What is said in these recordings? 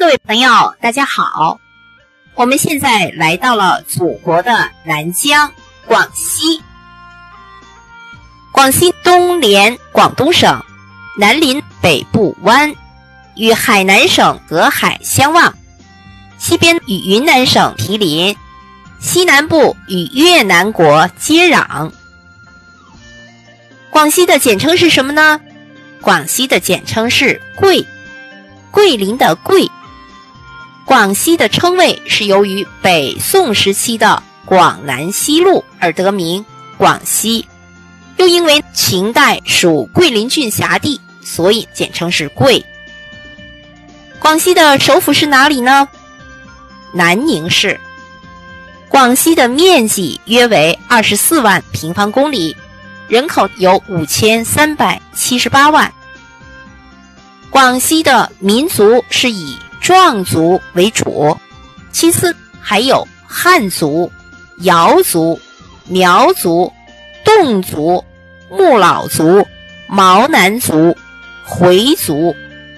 各位朋友，大家好！我们现在来到了祖国的南疆广西。广西东连广东省，南临北部湾，与海南省隔海相望；西边与云南省毗邻，西南部与越南国接壤。广西的简称是什么呢？广西的简称是桂，桂林的桂。广西的称谓是由于北宋时期的广南西路而得名广西，又因为秦代属桂林郡辖地，所以简称是桂。广西的首府是哪里呢？南宁市。广西的面积约为二十四万平方公里，人口有五千三百七十八万。广西的民族是以。壮族为主，其次还有汉族、瑶族、苗族、侗族、木老族、毛南族、回族、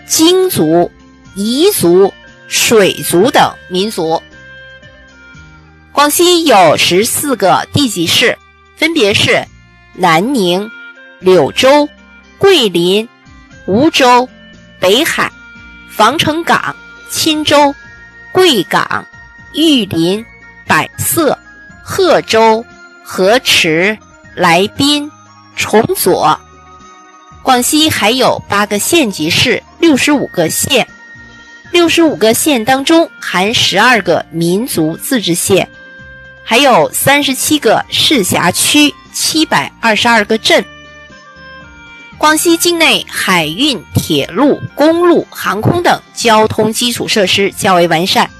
京族、彝族、水族等民族。广西有十四个地级市，分别是南宁、柳州、桂林、梧州、北海、防城港。钦州、贵港、玉林、百色、贺州、河池、来宾、崇左。广西还有八个县级市，六十五个县。六十五个县当中含十二个民族自治县，还有三十七个市辖区，七百二十二个镇。广西境内海运、铁路、公路、航空等交通基础设施较为完善。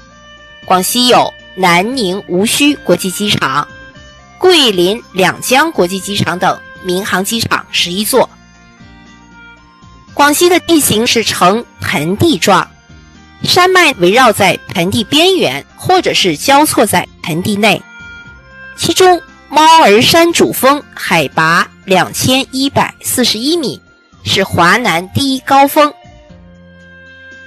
广西有南宁无需国际机场、桂林两江国际机场等民航机场十一座。广西的地形是呈盆地状，山脉围绕在盆地边缘，或者是交错在盆地内，其中。猫儿山主峰海拔两千一百四十一米，是华南第一高峰。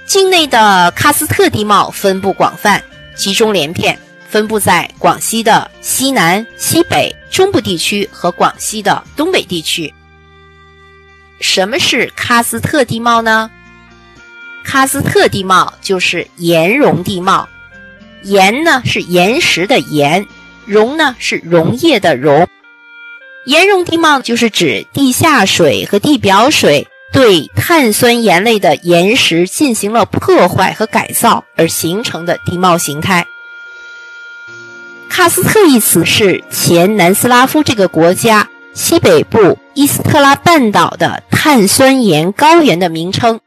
境内的喀斯特地貌分布广泛，集中连片，分布在广西的西南、西北、中部地区和广西的东北地区。什么是喀斯特地貌呢？喀斯特地貌就是岩溶地貌，岩呢是岩石的岩。溶呢是溶液的溶，岩溶地貌就是指地下水和地表水对碳酸盐类的岩石进行了破坏和改造而形成的地貌形态。喀斯特一词是前南斯拉夫这个国家西北部伊斯特拉半岛的碳酸盐高原的名称，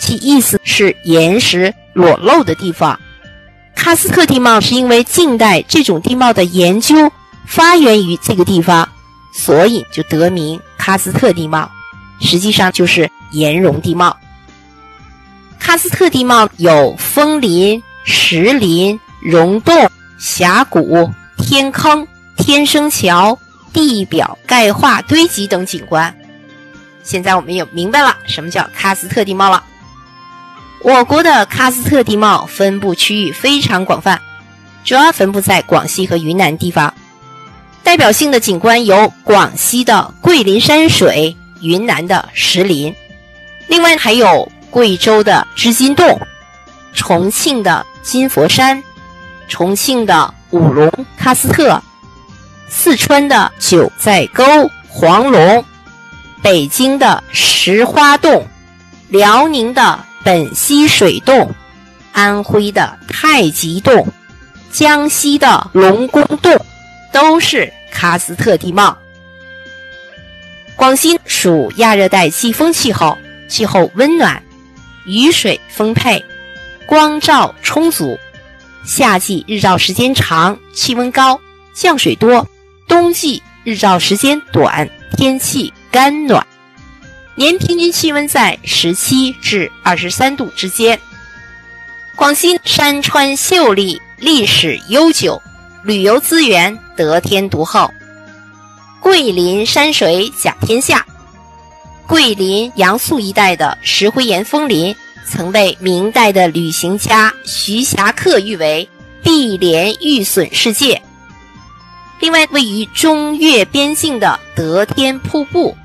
其意思是岩石裸露的地方。喀斯特地貌是因为近代这种地貌的研究发源于这个地方，所以就得名喀斯特地貌，实际上就是岩溶地貌。喀斯特地貌有峰林、石林、溶洞、峡谷、天坑、天生桥、地表钙化堆积等景观。现在我们也明白了什么叫喀斯特地貌了。我国的喀斯特地貌分布区域非常广泛，主要分布在广西和云南地方。代表性的景观有广西的桂林山水、云南的石林，另外还有贵州的织金洞、重庆的金佛山、重庆的五龙喀斯特、四川的九寨沟黄龙、北京的石花洞、辽宁的。本溪水洞、安徽的太极洞、江西的龙宫洞，都是喀斯特地貌。广西属亚热带季风气候，气候温暖，雨水丰沛，光照充足。夏季日照时间长，气温高，降水多；冬季日照时间短，天气干暖。年平均气温在十七至二十三度之间。广西山川秀丽，历史悠久，旅游资源得天独厚。桂林山水甲天下，桂林阳朔一带的石灰岩峰林曾被明代的旅行家徐霞客誉为碧莲玉笋世界。另外，位于中越边境的德天瀑布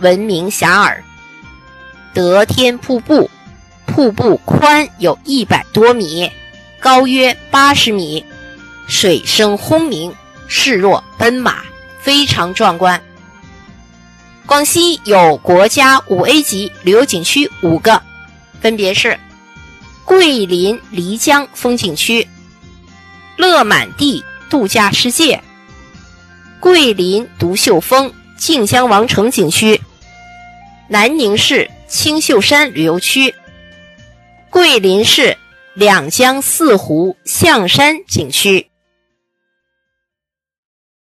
闻名遐迩。德天瀑布，瀑布宽有一百多米，高约八十米，水声轰鸣，势若奔马，非常壮观。广西有国家五 A 级旅游景区五个，分别是桂林漓江风景区、乐满地度假世界。桂林独秀峰靖江王城景区、南宁市青秀山旅游区、桂林市两江四湖象山景区。